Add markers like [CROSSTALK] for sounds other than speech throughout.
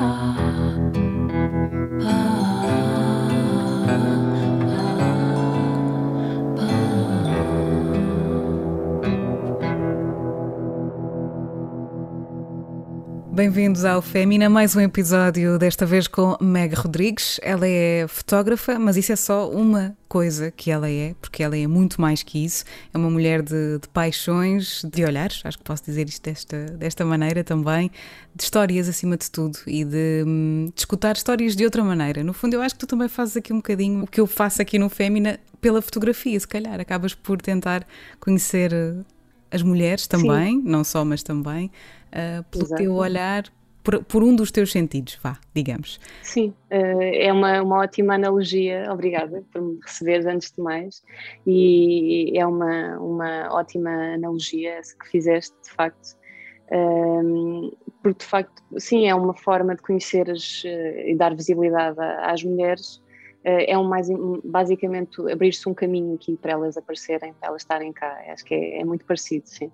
啊。Bem-vindos ao Fémina, mais um episódio, desta vez com Meg Rodrigues. Ela é fotógrafa, mas isso é só uma coisa que ela é, porque ela é muito mais que isso. É uma mulher de, de paixões, de olhares, acho que posso dizer isto desta, desta maneira também, de histórias acima de tudo e de, hum, de escutar histórias de outra maneira. No fundo, eu acho que tu também fazes aqui um bocadinho o que eu faço aqui no Fémina pela fotografia, se calhar. Acabas por tentar conhecer as mulheres também, Sim. não só, mas também uh, pelo Exato. teu olhar, por, por, um dos teus sentidos, vá, digamos. Sim, uh, é uma, uma ótima analogia, obrigada por me receberes antes de mais, e é uma, uma ótima analogia que fizeste, de facto, um, porque de facto, sim, é uma forma de conhecer as, uh, e dar visibilidade às mulheres, é um mais, basicamente abrir-se um caminho aqui para elas aparecerem, para elas estarem cá, acho que é, é muito parecido, sim.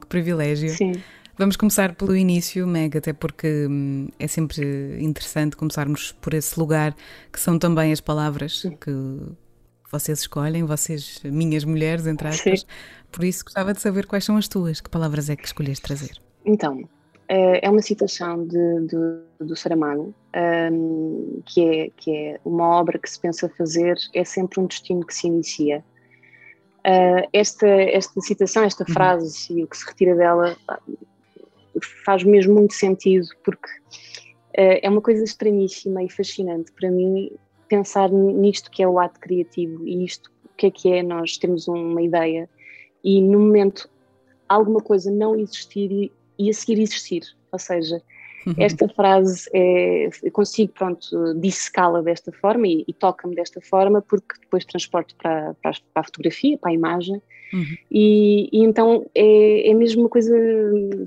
Que privilégio. Sim. Vamos começar pelo início, Meg, até porque hum, é sempre interessante começarmos por esse lugar que são também as palavras que vocês escolhem, vocês, minhas mulheres, entre aspas. Sim. Por isso gostava de saber quais são as tuas, que palavras é que escolheste trazer? Então, eh, é uma citação de, de, do Saramago, um, que, é, que é uma obra que se pensa fazer, é sempre um destino que se inicia. Uh, esta, esta citação, esta uhum. frase uhum. e o que se retira dela faz mesmo muito sentido, porque uh, é uma coisa estranhíssima e fascinante para mim pensar nisto que é o ato criativo e isto o que é que é nós temos uma ideia e no momento alguma coisa não existir e, e a seguir existir, ou seja, Uhum. Esta frase é, consigo, pronto, dissecá-la desta forma e, e toca-me desta forma porque depois transporto para, para, a fotografia, para a imagem uhum. e, e, então é, é mesmo uma coisa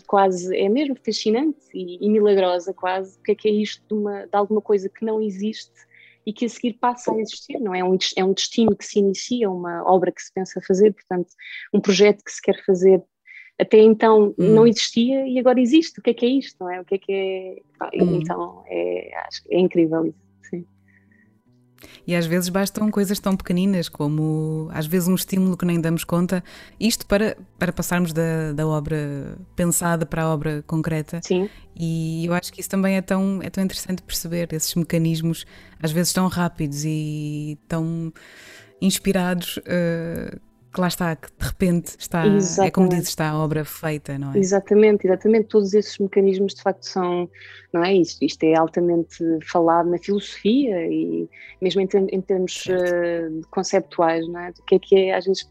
quase, é mesmo fascinante e, e milagrosa quase, o que é que é isto de, uma, de alguma coisa que não existe e que a seguir passa a existir, não é? é um, é um destino que se inicia, uma obra que se pensa fazer, portanto, um projeto que se quer fazer até então hum. não existia e agora existe. O que é que é isto? Não é? O que é que é. Hum. Então é, acho, é incrível isso. Sim. E às vezes bastam coisas tão pequeninas como, às vezes, um estímulo que nem damos conta, isto para, para passarmos da, da obra pensada para a obra concreta. Sim. E eu acho que isso também é tão, é tão interessante perceber, esses mecanismos, às vezes tão rápidos e tão inspirados. Uh, que lá está, que de repente está, exatamente. é como dizes, está a obra feita, não é? Exatamente, exatamente. Todos esses mecanismos de facto são, não é isto, isto é altamente falado na filosofia e mesmo em, em termos uh, conceptuais, não é? Do que é que é, às vezes,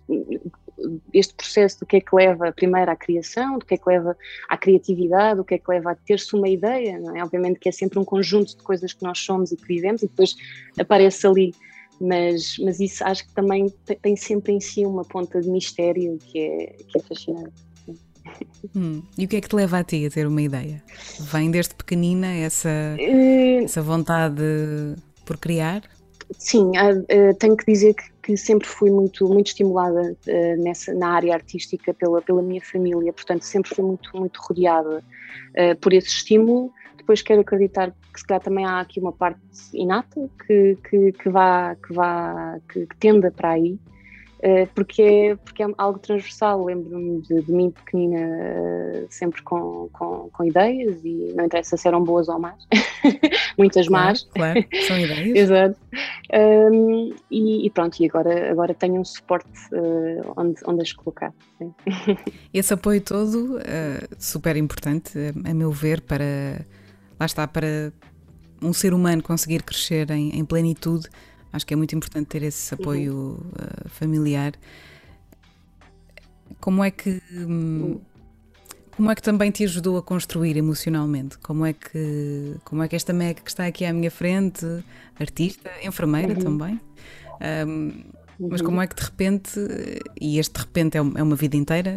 este processo do que é que leva primeiro à criação, do que é que leva à criatividade, do que é que leva a ter-se uma ideia, não é? Obviamente que é sempre um conjunto de coisas que nós somos e que vivemos e depois aparece ali mas, mas isso acho que também tem sempre em si uma ponta de mistério que é, que é fascinante. Hum. E o que é que te leva a ti a ter uma ideia? Vem desde pequenina essa, uh, essa vontade por criar? Sim, uh, tenho que dizer que, que, sempre fui muito, muito estimulada uh, nessa, na área artística pela, pela minha família, portanto sempre fui muito, muito rodeada por esse estímulo depois quero acreditar que se calhar também há aqui uma parte inata que, que, que vá, que, vá que, que tenda para aí, uh, porque, é, porque é algo transversal. Lembro-me de, de, mim pequenina uh, sempre com, com, com, ideias e não interessa se eram boas ou más, [LAUGHS] muitas claro, más. Claro, são [LAUGHS] ideias. Exato. Um, e, e, pronto, e agora, agora tenho um suporte uh, onde, onde as colocar. [LAUGHS] Esse apoio todo, super importante, a meu ver, para lá está, para um ser humano conseguir crescer em, em plenitude, acho que é muito importante ter esse apoio uhum. uh, familiar. Como é que. Hum, como é que também te ajudou a construir emocionalmente? Como é que, como é que esta Meg que está aqui à minha frente, artista, enfermeira uhum. também, um, mas como é que de repente, e este de repente é uma vida inteira,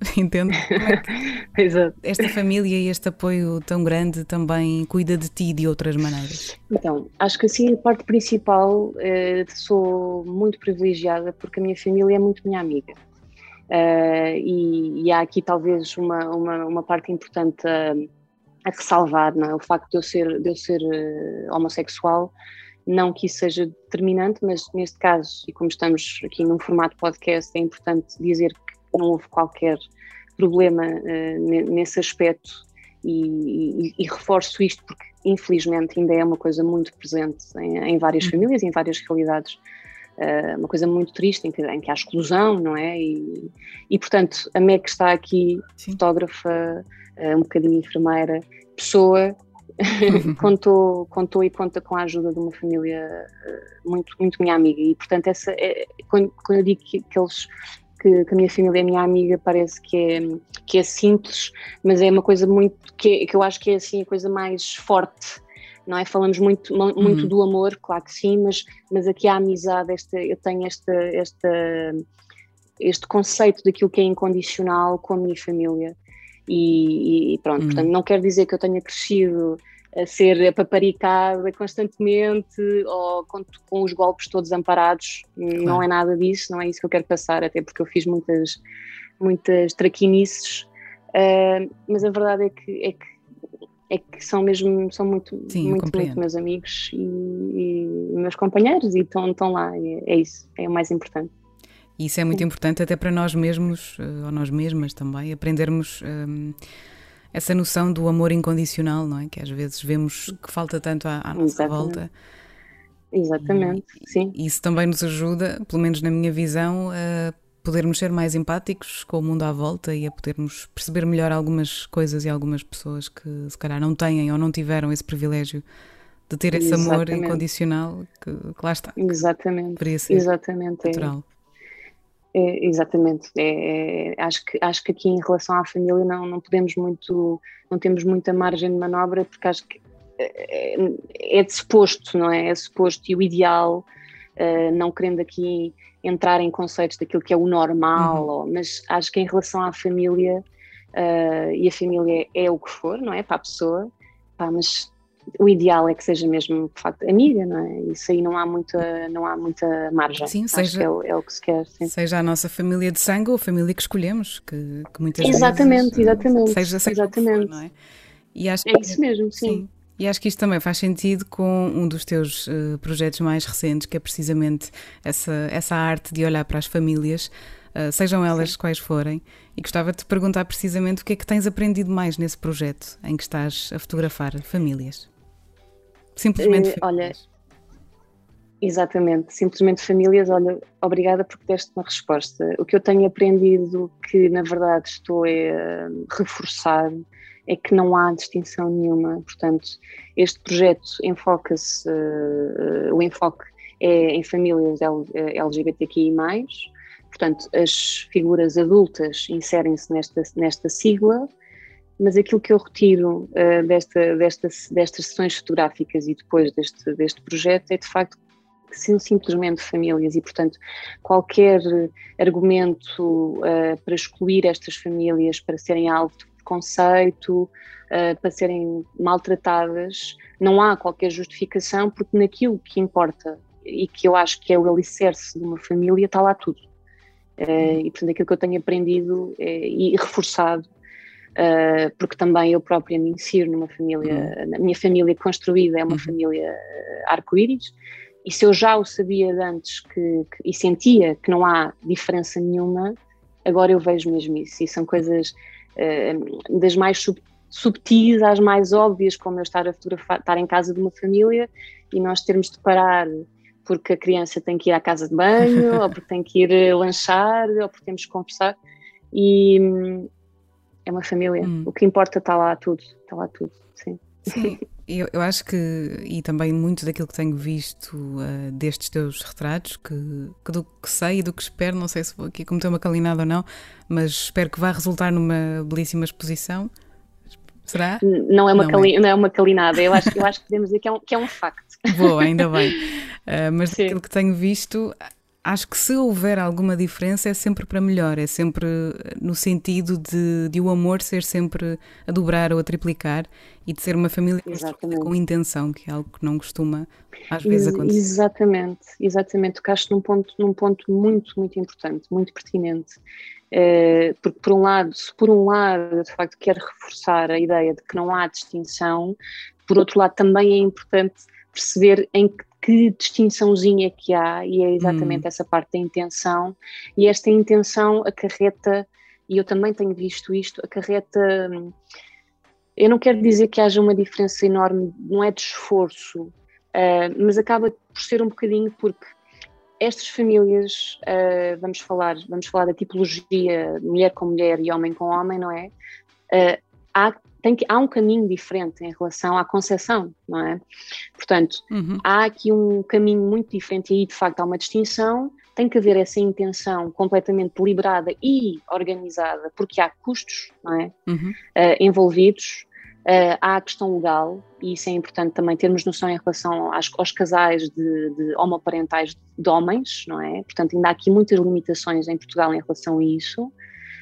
[LAUGHS] entendo? É [LAUGHS] Exato. Esta família e este apoio tão grande também cuida de ti de outras maneiras? Então, acho que assim a parte principal eh, sou muito privilegiada porque a minha família é muito minha amiga. Uh, e, e, há aqui talvez uma, uma, uma parte importante a, a ressalvar, não é? O facto de eu ser, de eu ser homossexual, não que isso seja determinante, mas neste caso, e como estamos aqui num formato podcast, é importante dizer que não houve qualquer problema uh, nesse aspecto e, e, e, reforço isto porque infelizmente ainda é uma coisa muito presente em, em várias uhum. famílias, em várias realidades, uh, uma coisa muito triste em que, em que há exclusão, não é? E, e portanto a Meg está aqui, Sim. fotógrafa, uh, um bocadinho enfermeira, pessoa, [LAUGHS] contou, contou e conta com a ajuda de uma família uh, muito, muito minha amiga e portanto essa é, quando, quando eu digo que, que eles que, que, a minha família é minha amiga, parece que é, que é simples, mas é uma coisa muito, que, que eu acho que é assim a coisa mais forte, não é? Falamos muito, muito uhum. do amor, claro que sim, mas, mas aqui a amizade, esta, eu tenho esta, esta, este conceito daquilo que é incondicional com a minha família. E, e pronto, uhum. portanto, não quer dizer que eu tenha crescido a ser paparicada constantemente ou com, com, os golpes todos amparados. Claro. Não é nada disso, não é isso que eu quero passar, até porque eu fiz muitas, muitas traquinices, uh, mas a verdade é que, é que é que são mesmo são muito Sim, muito, muito meus amigos e, e, meus companheiros e estão, estão lá é, é isso é o mais importante e isso é muito importante até para nós mesmos eh, ou nós mesmas também aprendermos um, essa noção do amor incondicional, não é? Que às vezes vemos que falta tanto à, à nossa Exatamente. volta. Exatamente, e, sim. Isso também nos ajuda, pelo menos na minha visão, a podermos ser mais empáticos com o mundo à volta e a podermos perceber melhor algumas coisas e algumas pessoas que se calhar não têm ou não tiveram esse privilégio de ter esse Exatamente. amor incondicional que, que lá está. Exatamente. Exatamente. É. Natural. É. É, exatamente. É, é, acho, que, acho que aqui em relação à família não, não podemos muito, não temos muita margem de manobra porque acho que é, é, é de suposto, não é? É suposto e o ideal, uh, não querendo aqui entrar em conceitos daquilo que é o normal, uhum. mas acho que em relação à família, uh, e a família é o que for, não é? Para a pessoa, pá, mas o ideal é que seja mesmo de facto amiga, não é? Isso aí não há muita, não há muita margem. Sim, seja, é o, é, o, que se quer. Sim. Seja a nossa família de sangue ou a família que escolhemos, que, que muitas exatamente, vezes. Exatamente, seja, seja exatamente. For, não é? E acho é isso mesmo, sim. sim. E acho que isto também faz sentido com um dos teus uh, projetos mais recentes, que é precisamente essa, essa arte de olhar para as famílias, uh, sejam elas Sim. quais forem. E gostava de te perguntar precisamente o que é que tens aprendido mais nesse projeto em que estás a fotografar famílias. Simplesmente uh, Olha, exatamente, simplesmente famílias. Olha, obrigada porque deste uma resposta. O que eu tenho aprendido, que na verdade estou a reforçar, é que não há distinção nenhuma. Portanto, este projeto enfoca-se, uh, o enfoque é em famílias LGBTQI. Portanto, as figuras adultas inserem-se nesta, nesta sigla mas aquilo que eu retiro uh, desta, desta, destas sessões fotográficas e depois deste, deste projeto é de facto que são simplesmente famílias e, portanto, qualquer argumento uh, para excluir estas famílias, para serem alvo de preconceito, uh, para serem maltratadas, não há qualquer justificação, porque naquilo que importa e que eu acho que é o alicerce de uma família está lá tudo. Uh, e portanto aquilo que eu tenho aprendido e reforçado Uh, porque também eu própria me insiro numa família, uhum. a minha família construída é uma uhum. família arco-íris, e se eu já o sabia de antes que, que, e sentia que não há diferença nenhuma, agora eu vejo mesmo isso, e são coisas uh, das mais sub, subtis às mais óbvias, como eu estar a fotografar, estar em casa de uma família e nós termos de parar porque a criança tem que ir à casa de banho, [LAUGHS] ou porque tem que ir lanchar, ou porque temos que conversar, e, é uma família. Hum. O que importa está lá tudo, está lá tudo, sim. Sim, [LAUGHS] eu, eu acho que, e também muito daquilo que tenho visto uh, destes teus retratos, que, que, do que sei e do que espero, não sei se vou aqui cometer uma calinada ou não, mas espero que vá resultar numa belíssima exposição. Será? Não é uma, não, cali, é. Não é uma calinada, eu acho, eu acho que podemos dizer que é um, que é um facto. Boa, ainda bem. Uh, [LAUGHS] mas Sim. daquilo que tenho visto, acho que se houver alguma diferença é sempre para melhor, é sempre no sentido de, de o amor ser sempre a dobrar ou a triplicar e de ser uma família com intenção, que é algo que não costuma às vezes acontecer. Exatamente, exatamente. Tocaste num ponto, num ponto muito, muito importante, muito pertinente. Uh, porque por um lado, se por um lado de facto quer reforçar a ideia de que não há distinção, por outro lado também é importante perceber em que, que distinçãozinha que há e é exatamente hum. essa parte da intenção e esta intenção acarreta e eu também tenho visto isto acarreta eu não quero dizer que haja uma diferença enorme não é de esforço uh, mas acaba por ser um bocadinho porque estas famílias, uh, vamos falar, vamos falar da tipologia mulher com mulher e homem com homem, não é? Uh, há, tem que, há um caminho diferente em relação à concepção, não é? Portanto, uhum. há aqui um caminho muito diferente e aí de facto há uma distinção, tem que haver essa intenção completamente deliberada e organizada, porque há custos, não é? Uhum. Uh, envolvidos, Uh, há a questão legal, e isso é importante também termos noção em relação às, aos casais de, de, homoparentais de homens, não é? Portanto, ainda há aqui muitas limitações em Portugal em relação a isso,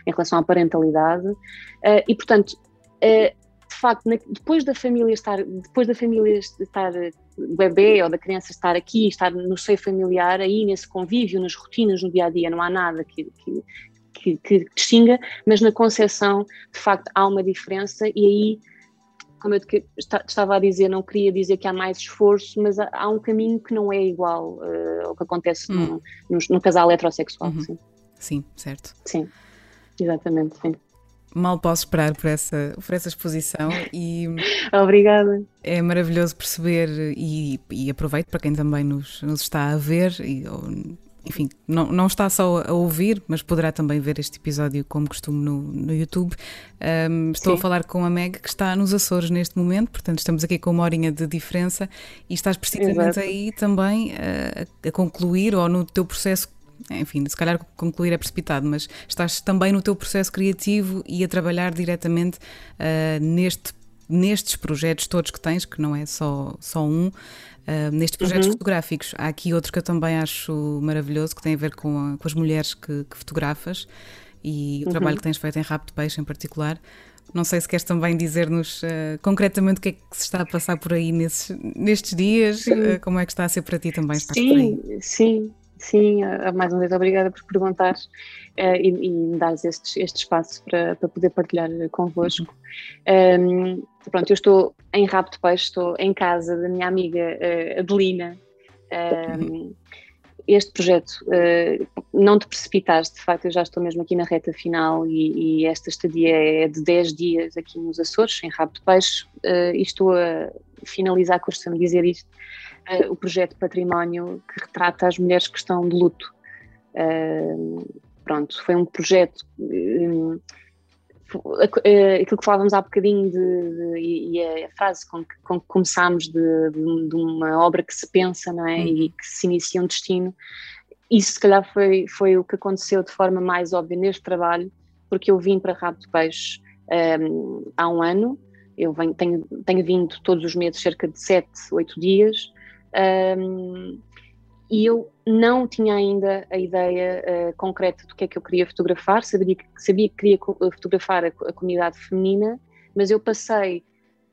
em relação à parentalidade, uh, e portanto, de facto, depois da família estar, depois da família estar, o bebê ou da criança estar aqui, estar no seio familiar, aí nesse convívio, nas rotinas, no dia a dia, não há nada que, que que, que distinga, mas na concepção, de facto, há uma diferença e aí como eu estava a dizer, não queria dizer que há mais esforço, mas há, um caminho que não é igual uh, ao que acontece hum. no, no, no, casal heterossexual. Uhum. Sim. sim, certo. Sim, exatamente. Sim. Mal posso esperar por essa, por essa exposição e Obrigada. É maravilhoso perceber e, e aproveito para quem também nos, nos está a ver e, ou, enfim, não, não está só a ouvir, mas poderá também ver este episódio como costume no, no YouTube. Um, estou Sim. a falar com a Meg que está nos Açores neste momento, portanto estamos aqui com uma horinha de diferença e estás precisamente Exato. aí também a, a concluir ou no teu processo enfim, se calhar concluir é precipitado, mas estás também no teu processo criativo e a trabalhar diretamente uh, neste, nestes projetos todos que tens, que não é só, só um, uh, nestes projetos uhum. fotográficos. Há aqui outro que eu também acho maravilhoso, que tem a ver com, a, com as mulheres que, que fotografas e o uhum. trabalho que tens feito em Rap de Peixe em particular. Não sei se queres também dizer-nos uh, concretamente o que é que se está a passar por aí nesses, nestes dias, uh, como é que está a ser para ti também sim, Sim, sim, mais uma vez obrigada por perguntar uh, e, me dares este, este espaço para, para poder partilhar convosco. Um, pronto, eu estou em Rabo de Peixe, estou em casa da minha amiga uh, Adelina. Um, este projeto, uh, não te precipitaste, de facto, eu já estou mesmo aqui na reta final e, e esta estadia é de 10 dias aqui nos Açores, em Rabo de Peixe, uh, e estou a finalizar, costumo dizer isto, uh, o projeto Património que retrata as mulheres que estão de luto. pronto, foi um projeto eh, aquilo que falávamos há bocadinho de, de, e a frase com que, com que começámos de, de, uma obra que se pensa não é? Uhum. e que se inicia um destino, isso se calhar foi, foi o que aconteceu de forma mais óbvia neste trabalho, porque eu vim para Rabo de Peixe um, há um ano, eu venho, tenho, tenho vindo todos os meses cerca de sete, oito dias, um, e eu não tinha ainda a ideia uh, concreta do que é que eu queria fotografar, sabia que, sabia que queria eh, fotografar a, a comunidade feminina, mas eu passei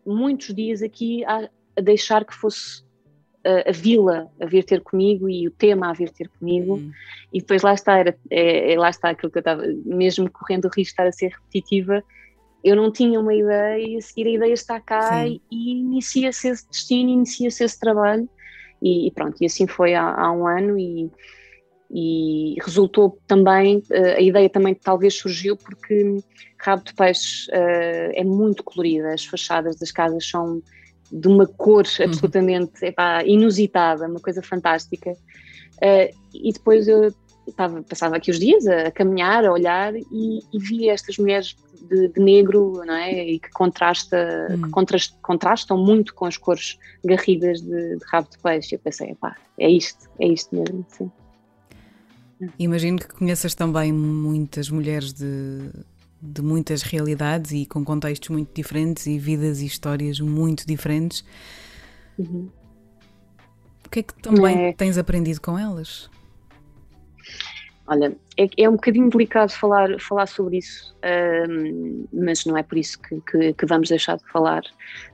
muitos dias aqui a, a deixar que fosse a, a, vila a vir ter comigo e o tema a vir ter comigo, uhum. e depois lá está, era, é, é, lá está aquilo que eu estava, mesmo correndo o risco de estar a ser repetitiva, eu não tinha uma ideia e a seguir a ideia está cá Sim. e, inicia-se esse destino, inicia-se esse trabalho e, e pronto, e assim foi há, há um ano e, e resultou também, eh, a ideia também talvez surgiu porque Rabo de Peixe uh, é muito colorida, as fachadas das casas são de uma cor uhum. absolutamente epá, inusitada, uma coisa fantástica. Uh, e depois eu estava, passava aqui os dias a, a caminhar, a olhar e, e via estas mulheres de, de, negro, não é? E que, contrasta, hum. que contrast, contrastam muito com as cores garridas de, de rabo de peixe. Eu pensei, pá, é isto, é isto mesmo, sim. Imagino que conheças também muitas mulheres de, de muitas realidades e com contextos muito diferentes e vidas e histórias muito diferentes. Uhum. O que é que também é. tens aprendido com elas? Olha, é, é um bocadinho delicado falar, falar sobre isso, uh, mas não é por isso que, que, que, vamos deixar de falar.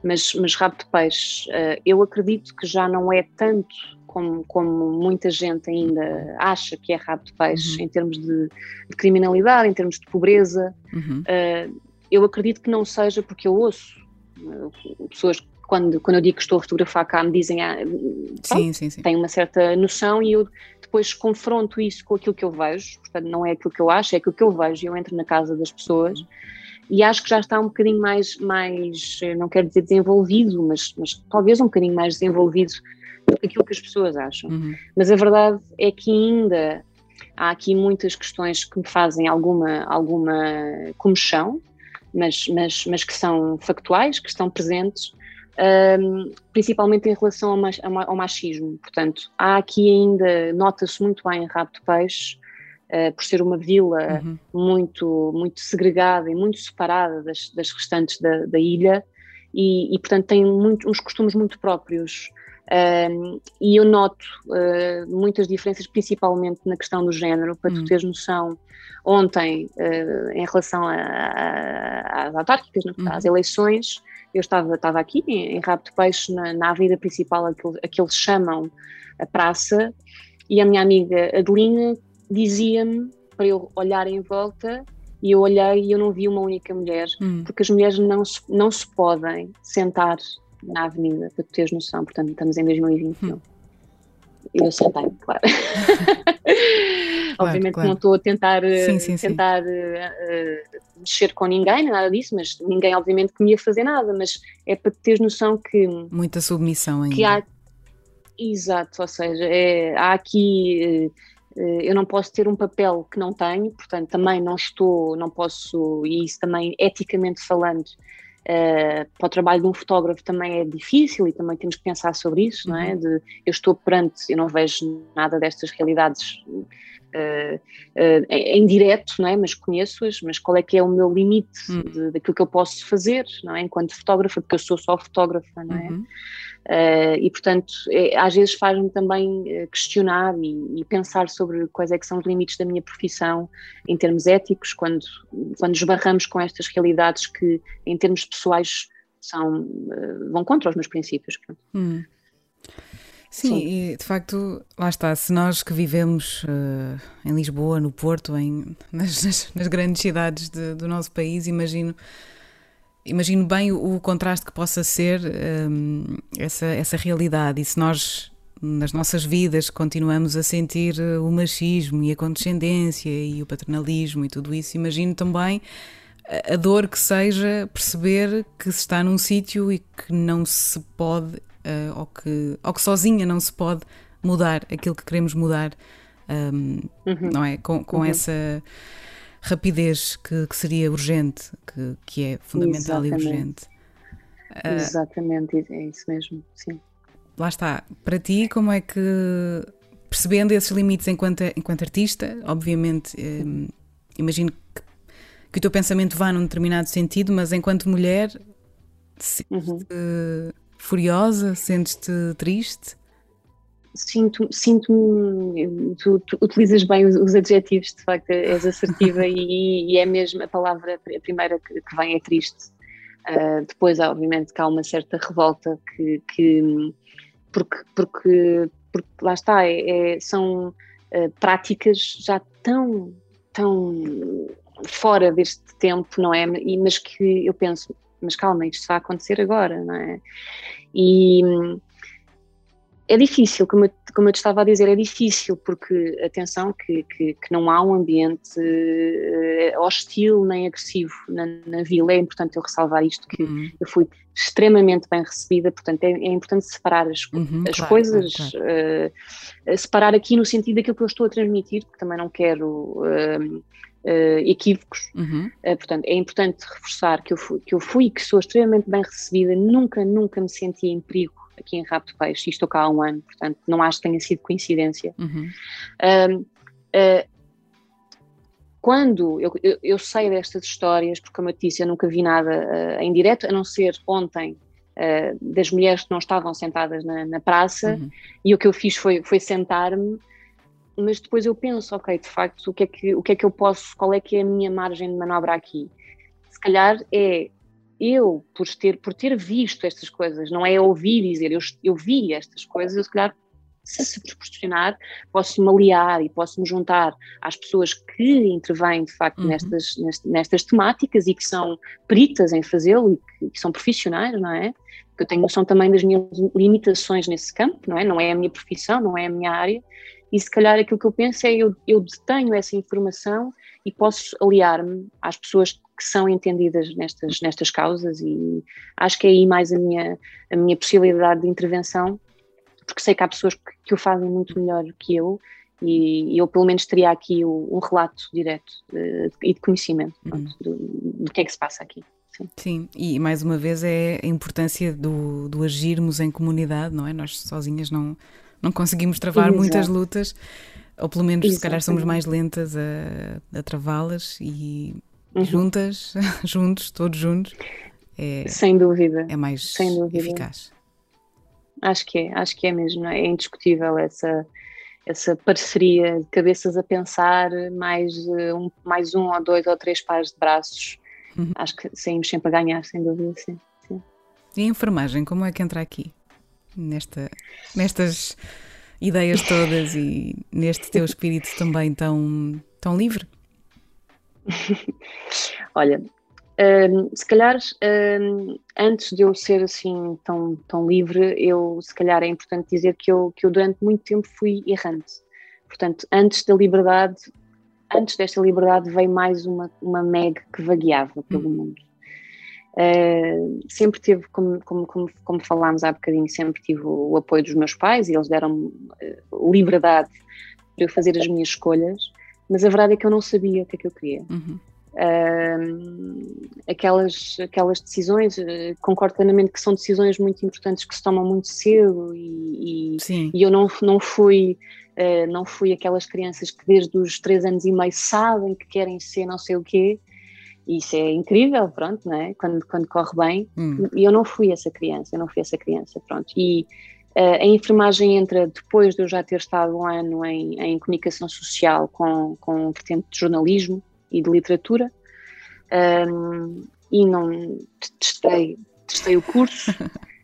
Mas, mas rabo de peixe, uh, eu acredito que já não é tanto como, como muita gente ainda acha que é rabo de peixe, uhum. em termos de, de, criminalidade, em termos de pobreza. Uhum. Uh, eu acredito que não seja porque eu ouço uh, pessoas quando, quando eu digo que estou a fotografar cá, me dizem, ah, sim, sim, sim. tenho uma certa noção e eu depois confronto isso com aquilo que eu vejo, portanto não é aquilo que eu acho, é aquilo que eu vejo e eu entro na casa das pessoas e acho que já está um bocadinho mais, mais não quero dizer desenvolvido, mas, mas talvez um bocadinho mais desenvolvido do que aquilo que as pessoas acham. Uhum. Mas a verdade é que ainda há aqui muitas questões que me fazem alguma, alguma comoção, mas, mas, mas que são factuais, que estão presentes um, principalmente em relação ao, ao, machismo. Portanto, há aqui ainda, nota-se muito bem em Rabo de Peixe, uh, por ser uma vila uhum. muito, muito segregada e muito separada das, das restantes da, da ilha, e, e, portanto tem muito, uns costumes muito próprios. Um, e eu noto uh, muitas diferenças, principalmente na questão do género, para uhum. tu teres noção. Ontem, uh, em relação a, a, às autárquicas, uhum. às eleições, eu estava, estava aqui em, em Rabo de Peixe, na, na avenida principal, a que, eles chamam a praça, e a minha amiga Adelina dizia-me para eu olhar em volta e eu olhei e eu não vi uma única mulher, hum. porque as mulheres não se, não se podem sentar na avenida, para tu teres noção, portanto estamos em 2021. Hum. Eu sentei, claro. [LAUGHS] Claro, Obviamente claro. não estou a tentar, sim, sim, tentar sim. Uh, mexer com ninguém, nada disso, mas ninguém obviamente que me ia fazer nada, mas é para teres noção que... Muita submissão ainda. Que há, exato, ou seja, é, há aqui... Uh, eu não posso ter um papel que não tenho, portanto também não estou, não posso, e isso também eticamente falando, Uh, para o trabalho de um fotógrafo também é difícil e também temos que pensar sobre isso, não é? Uhum. De, eu estou perante, eu não vejo nada destas realidades uh, em direto, não é? mas conheço-as, mas qual é que é o meu limite uhum. de, daquilo que eu posso fazer, não é? enquanto fotógrafa, porque eu sou só fotógrafa, não é? Uhum. Uh, e portanto, é, às vezes faz-me também questionar e, e, pensar sobre quais é que são os limites da minha profissão em termos éticos, quando, quando esbarramos com estas realidades que em termos pessoais são, vão contra os meus princípios. Hum. Sim, Sim, e de facto, lá está, se nós que vivemos uh, em Lisboa, no Porto, em, [LAUGHS] nas, nas, grandes cidades de, do nosso país, imagino, imagino bem o, o contraste que possa ser um, eh, essa, essa realidade. E se nós, nas nossas vidas, continuamos a sentir eh, o machismo e a condescendência e o paternalismo e tudo isso, imagino também a dor que seja perceber que se está num sítio e que não se pode uh, ou, que, ou que sozinha não se pode mudar aquilo que queremos mudar, um, uhum. não é? Com, com uhum. essa rapidez que, que, seria urgente, que, que é fundamental Exatamente. e urgente. Uh, Exatamente, é isso mesmo, sim. Lá está. Para ti, como é que, percebendo esses limites enquanto, enquanto artista, obviamente, um, imagino que, que, o teu pensamento vá num determinado sentido, mas enquanto mulher, se, uhum furiosa? Sentes-te triste? Sinto-me, sinto tu, tu, utilizas bem os, os, adjetivos, de facto, és assertiva [LAUGHS] e, e, é mesmo a palavra, a primeira que, que vem é triste. Uh, depois, obviamente, que há uma certa revolta que, que porque, porque, porque lá está, é, é, são uh, práticas já tão, tão fora deste tempo, não é? E, mas que eu penso, mas calma, isto vai acontecer agora, não é? E é difícil, como eu, como eu te estava a dizer, é difícil, porque, atenção, que, que, que não há um ambiente uh, hostil nem agressivo na, na, vila, é importante eu ressalvar isto, que uhum. eu fui extremamente bem recebida, portanto é, é importante separar as, uhum, as claro, coisas, claro. Uh, separar aqui no sentido daquilo que eu estou a transmitir, porque também não quero... Uh, uh, equívocos. Uhum. Uh, portanto, é importante reforçar que eu, fui, que eu fui que sou extremamente bem recebida, nunca, nunca me senti em perigo aqui em de Peixe, e estou cá há um ano, portanto, não acho que tenha sido coincidência. Uhum. Uh, quando eu, eu, eu, sei destas histórias, porque como eu disse, eu nunca vi nada em direto, a não ser ontem, das mulheres que não estavam sentadas na, na praça uhum. e o que eu fiz foi, foi sentar-me mas depois eu penso, ok, de facto, o que, é que, o que é que eu posso, qual é que é a minha margem de manobra aqui? Se calhar é eu, por ter, por ter visto estas coisas, não é ouvir dizer, eu, eu vi estas coisas, eu se calhar se se proporcionar, posso-me aliar e posso-me juntar às pessoas que intervêm de facto uhum. nestas, nestas temáticas e que são peritas em fazê-lo e que, que, são profissionais, não é? Que eu tenho noção também das minhas limitações nesse campo, não é? Não é a minha profissão, não é a minha área, e se calhar aquilo que eu penso é eu, eu detenho essa informação e posso aliar-me às pessoas que são entendidas nestas, nestas causas e acho que é aí mais a minha, a minha possibilidade de intervenção porque sei que há pessoas que, que o fazem muito melhor que eu e eu pelo menos teria aqui o, um relato direto de, e de conhecimento pronto, uhum. do, do, que é que se passa aqui. Sim. Sim. e mais uma vez é a importância do, do agirmos em comunidade, não é? Nós sozinhas não, não conseguimos travar Exato. muitas lutas, ou pelo menos Exatamente. se calhar somos mais lentas a, a travá-las e uhum. juntas, [LAUGHS] juntos, todos juntos, é, sem dúvida, é mais sem dúvida. eficaz. Acho que é, acho que é mesmo, é? é indiscutível essa, essa parceria de cabeças a pensar, mais um, mais um ou dois ou três pares de braços. Uhum. Acho que saímos sempre a ganhar, sem dúvida, sim, sim. E a enfermagem, como é que entra aqui? Nesta, nestas ideias todas e neste teu espírito também tão, tão livre? [LAUGHS] Olha, um, se calhar, um, antes de eu ser assim tão, tão livre, eu, se calhar é importante dizer que eu, que eu durante muito tempo fui errante. Portanto, antes da liberdade, antes desta liberdade veio mais uma, uma Meg que vagueava pelo hum. mundo. Uh, sempre tive, como, como, como, como, falámos há bocadinho, sempre tive o, o apoio dos meus pais e eles deram-me uh, liberdade para eu fazer as minhas escolhas, mas a verdade é que eu não sabia o que é que eu queria. Uhum. Uh, aquelas, aquelas decisões, uh, concordo plenamente que são decisões muito importantes que se tomam muito cedo e, e, e eu não, não fui não fui aquelas crianças que desde os três anos e meio sabem que querem ser não sei o quê e isso é incrível, pronto, não é? Quando, quando corre bem hum. e eu não fui essa criança, eu não fui essa criança, pronto e Uh, a enfermagem entra depois de eu já ter estado um ano em, em comunicação social com, com vertente de jornalismo, e de literatura um, e não testei, testei o curso. [LAUGHS]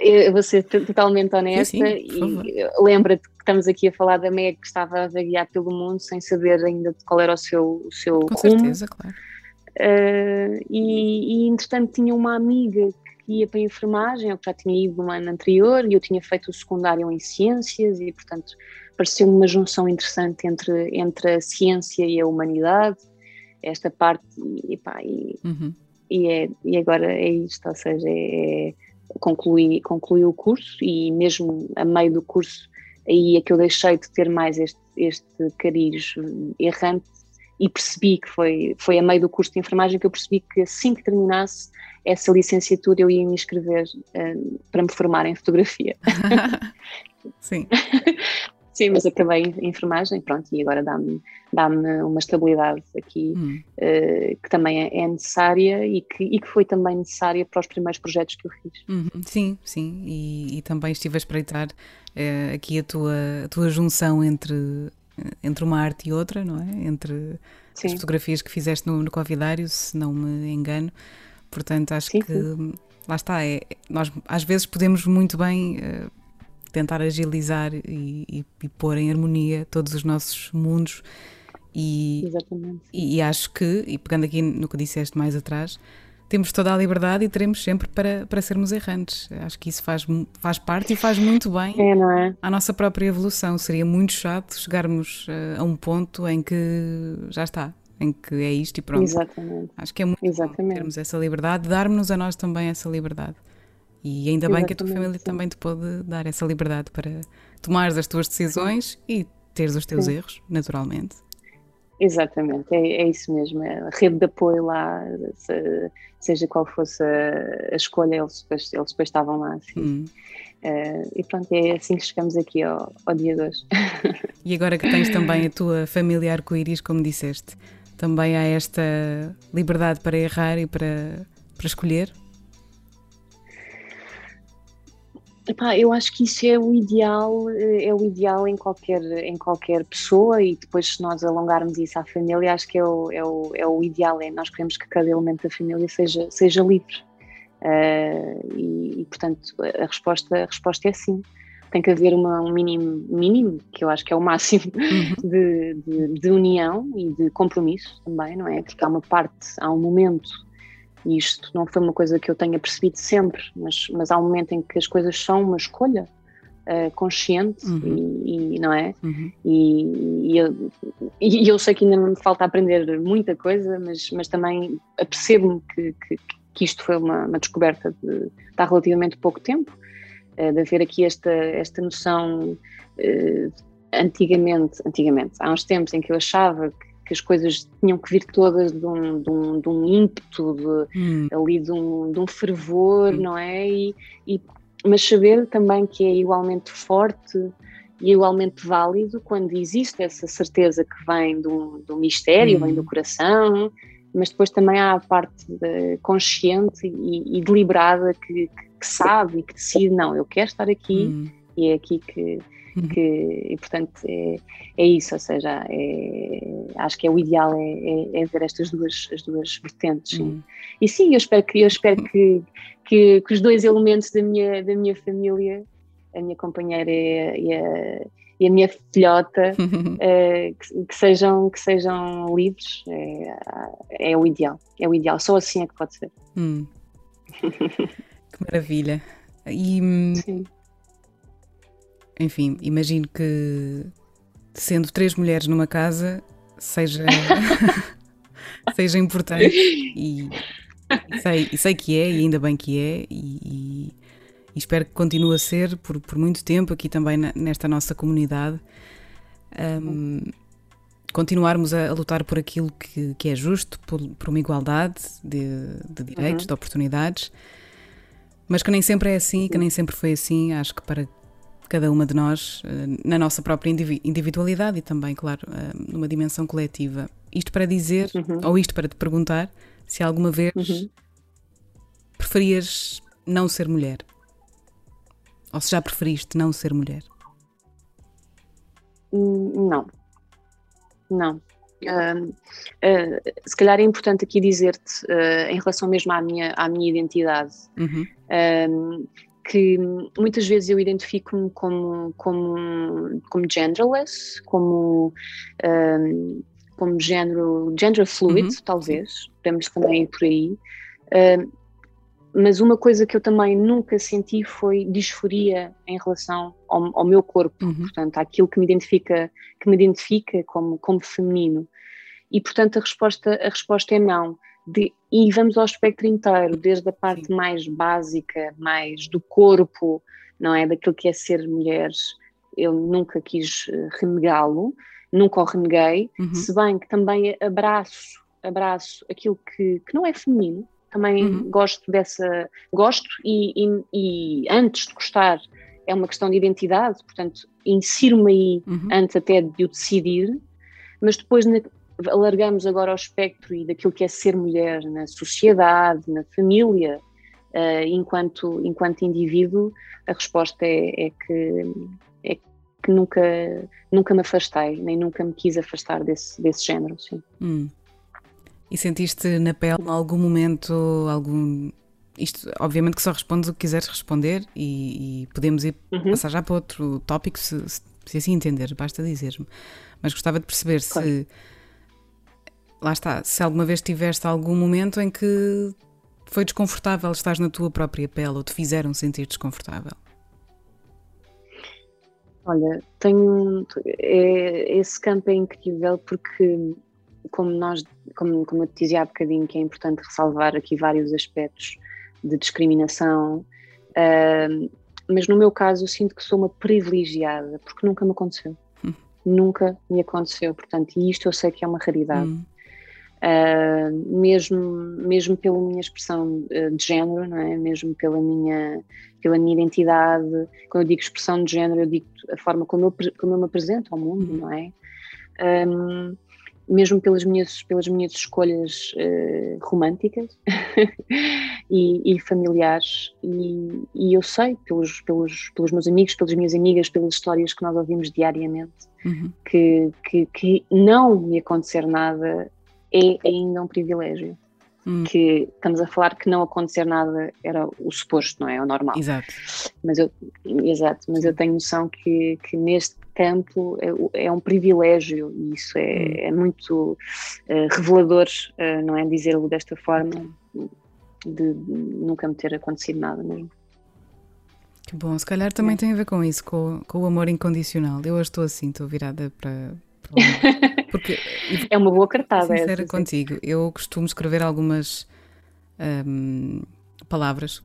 Eu vou ser totalmente honesta sim, sim, e lembra-te que estamos aqui a falar da Meg que estava a vaguear pelo mundo sem saber ainda qual era o seu, o seu Com rumo. certeza, claro. Uh, e, e entretanto tinha uma amiga que ia para a enfermagem, eu já tinha ido no ano anterior e eu tinha feito o secundário em ciências e portanto pareceu-me uma junção interessante entre, entre a ciência e a humanidade, esta parte, e, pá, e, uhum. e, é, e agora é isto, ou seja, é, é, concluí, concluí o curso e mesmo a meio do curso aí é que eu deixei de ter mais este, este cariz errante e percebi que foi, foi a meio do curso de enfermagem que eu percebi que assim que terminasse essa licenciatura eu ia me inscrever uh, para me formar em fotografia. [LAUGHS] Sim. [LAUGHS] Sim, mas acabei em enfermagem, pronto, e agora dá-me dá uma estabilidade aqui hum. uh, que também é, é, necessária e que, e que foi também necessária para os primeiros projetos que eu fiz. Uhum. Sim, sim, e, e, também estive a espreitar uh, aqui a tua, a tua junção entre, entre uma arte e outra, não é? Entre sim. as fotografias que fizeste no, no Covidário, se não me engano. Portanto, acho sim, que lá está, é, nós às vezes podemos muito bem uh, tentar agilizar e, e, e, pôr em harmonia todos os nossos mundos. E, Exatamente. E, e, acho que, e pegando aqui no que disseste mais atrás, temos toda a liberdade e teremos sempre para, para sermos errantes. Acho que isso faz, faz parte e faz muito bem é, é? à nossa própria evolução. Seria muito chato chegarmos uh, a um ponto em que já está, em que é isto e pronto. Exatamente. Acho que é muito Exatamente. bom termos essa liberdade, darmos a nós também essa liberdade. E ainda bem que a tua família sim. também te pode dar essa liberdade para tomares as tuas decisões e teres os teus sim. erros, naturalmente. Exatamente, é, é, isso mesmo. É a rede de apoio lá, se, seja qual fosse a, a escolha, eles depois, eles depois estavam lá. Assim. Hum. Uh, e pronto, é assim que chegamos aqui ao, ao dia de hoje. [LAUGHS] E agora que tens também a tua família arco-íris, como disseste, também há esta liberdade para errar e para, para escolher? Epá, eu acho que isso é o ideal, eh, é o ideal em qualquer, em qualquer pessoa e depois se nós alongarmos isso à família, acho que é o, é o, é o ideal, é nós queremos que cada elemento da família seja, seja livre uh, e, e, portanto a resposta, a resposta é sim. tem que haver uma, um mínimo, mínimo, que eu acho que é o máximo, [LAUGHS] uhum. de, de, de, união e de compromisso também, não é? Porque há uma parte, há um momento, e isto não foi uma coisa que eu tenha percebido sempre, mas, mas há um momento em que as coisas são uma escolha uh, consciente uhum. e, e, não é? Uhum. E, e, eu, e eu sei que ainda me falta aprender muita coisa, mas, mas também apercebo-me que, que, que, isto foi uma, uma descoberta de, há relativamente pouco tempo, uh, de haver aqui esta, esta noção uh, antigamente, antigamente, há uns tempos em que eu achava que as coisas tinham que vir todas de um, de um, de um ímpeto, de, hum. ali de um, de um fervor, hum. não é? E, e mas saber também que é igualmente forte e igualmente válido quando existe essa certeza que vem do, do mistério, vem do coração, mas depois também há a parte consciente e, e deliberada que, que, sabe e que decide, não, eu quero estar aqui uhum. e é aqui que, uhum. que e portanto é, é isso, ou seja, é, acho que é o ideal é, é, é, ver estas duas, as duas vertentes. Sim. E sim, eu espero que eu espero que que, que, os dois elementos da minha, da minha família, a minha companheira e a, e a minha filhota, uh, [LAUGHS] que, que, sejam, que sejam livres, é, é, o ideal. É o ideal, só assim é que pode ser. Hum. [LAUGHS] que maravilha. E, hum, Sim. Enfim, imagino que sendo três mulheres numa casa seja, [LAUGHS] seja importante e sei, sei que é, e ainda bem que é, e, e, e espero que continue a ser por, por muito tempo aqui também na, nesta nossa comunidade. Um, continuarmos a, a, lutar por aquilo que, que é justo, por, por uma igualdade de, de direitos, uhum. de oportunidades, mas que nem sempre é assim, que nem sempre foi assim. Acho que para cada uma de nós, eh, na nossa própria individualidade e também, claro, eh, numa dimensão coletiva. Isto para dizer, uhum. ou isto para te perguntar, se alguma vez uhum. preferias não ser mulher? Ou se já preferiste não ser mulher? Não. Não. Uh, uh, se calhar é importante aqui dizer-te, uh, em relação mesmo à minha, à minha identidade, uhum. Que muitas vezes eu identifico-me como, como, como genderless, como como género, gender fluid, uhum. talvez, podemos também ir por aí. Uh, mas uma coisa que eu também nunca senti foi disforia em relação ao, ao meu corpo, uhum. portanto, àquilo que me identifica, que me identifica como, como feminino. E, portanto, a resposta, a resposta é não. De, e vamos ao espectro inteiro, desde a parte Sim. mais básica, mais do corpo, não é? Daquilo que é ser mulher, eu nunca quis eh, renegá-lo, nunca o reneguei, uhum. se bem que também abraço, abraço aquilo que, que não é feminino, também uhum. gosto dessa, gosto e, e, e, antes de gostar é uma questão de identidade, portanto insiro-me aí uhum. antes até de o decidir, mas depois na, alargamos agora ao espectro e daquilo que é ser mulher na sociedade, na família, uh, enquanto, enquanto indivíduo, a resposta é, é que é que nunca, nunca me afastei, nem nunca me quis afastar desse, desse género. Sim. Hum. E sentiste na pele em algum momento algum. Isto, obviamente, que só respondes o que quiseres responder e, e podemos ir uhum. passar já para outro tópico, se, se assim entender, basta dizer-me. Mas gostava de perceber claro. se. Lá está, se alguma vez tiveste algum momento em que foi desconfortável estar na tua própria pele ou te fizeram sentir desconfortável. Olha, tenho é, esse campo é incrível porque como nós, como, como eu te dizia há bocadinho, que é importante ressalvar aqui vários aspectos de discriminação, uh, mas no meu caso eu sinto que sou uma privilegiada porque nunca me aconteceu. Hum. Nunca me aconteceu, portanto, e isto eu sei que é uma raridade. Hum. Uh, mesmo, mesmo pela minha expressão uh, de género, não é? mesmo pela minha, pela minha identidade. Quando eu digo expressão de género, eu digo a forma como eu, como eu me apresento ao mundo, não é? Um, mesmo pelas minhas, pelas minhas escolhas uh, românticas [LAUGHS] e, e, familiares, e, e, eu sei pelos, pelos, pelos meus amigos, pelas minhas amigas, pelas histórias que nós ouvimos diariamente, uhum. que, que, que não me acontecer nada é ainda um privilégio. hum. que estamos a falar que não acontecer nada era o suposto, não é? O normal. Exato. Mas eu, exato, mas eu tenho noção que, que neste campo é, é um privilégio e isso é, hum. é muito uh, revelador, uh, não é? Dizer-lo desta forma, de nunca me ter acontecido nada mesmo. Que bom, se calhar também é. tem a ver com isso, com, com o amor incondicional. Eu hoje estou assim, estou virada para, [LAUGHS] porque, é uma boa cartada. Sincera essa, contigo, sim. eu costumo escrever algumas um, palavras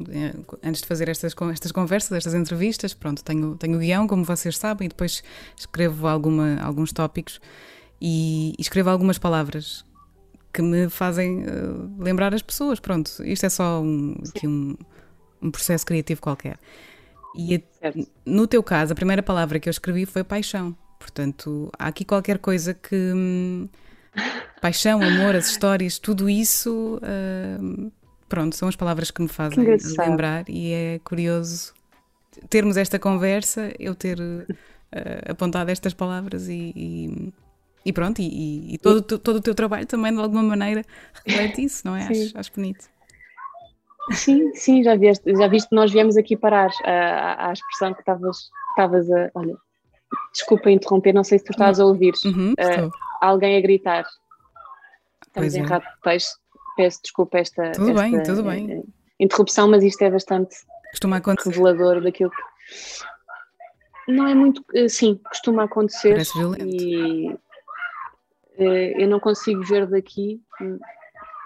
eh, antes de fazer estas, estas conversas, estas entrevistas. Pronto, tenho, tenho o guião, como vocês sabem, e depois escrevo alguma, alguns tópicos e, e escrevo algumas palavras que me fazem uh, lembrar as pessoas. Pronto, isto é só um, aqui um, um processo criativo qualquer. E a, no teu caso, a primeira palavra que eu escrevi foi paixão. Portanto, há aqui qualquer coisa que. Hum, paixão, amor, as histórias, tudo isso. Uh, pronto, são as palavras que me fazem que lembrar e é curioso termos esta conversa, eu ter uh, apontado estas palavras e, e, e pronto, e, e, todo, todo o teu trabalho também de alguma maneira reflete isso, não é? Acho, acho bonito. Sim, sim, já viste, já viste nós viemos aqui parar à, à expressão que estavas a. Olha, Desculpa interromper, não sei se tu estás a ouvir uhum, uh, alguém a gritar. Estamos pois em é. rato de peixe. Peço desculpa esta, tudo esta bem, tudo bem. Uh, interrupção, mas isto é bastante costuma acontecer. revelador daquilo que. Não é muito. Uh, sim, costuma acontecer. Parece violento. E eu não consigo ver daqui,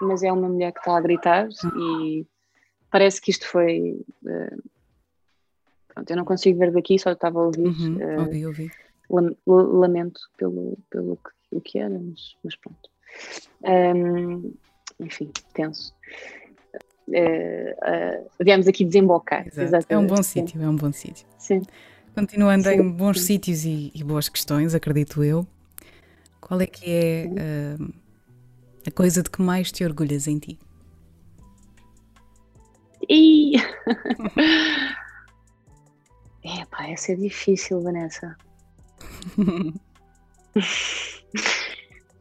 mas é uma mulher que está a gritar uhum. e parece que isto foi Pronto, eu não consigo ver daqui, só estava a ouvir. Uhum, uh, ouvi, ouvi. Lamento pelo, pelo que, o que era, mas, mas pronto. Um, enfim, tenso. Uh, uh, viemos aqui desembocar. É um bom sítio, é um bom sítio. Sim. Continuando sim, em bons sim. sítios e, e, boas questões, acredito eu. Qual é que é uh, a coisa de que mais te orgulhas em ti? E... [LAUGHS] É, pá, essa é difícil, Vanessa.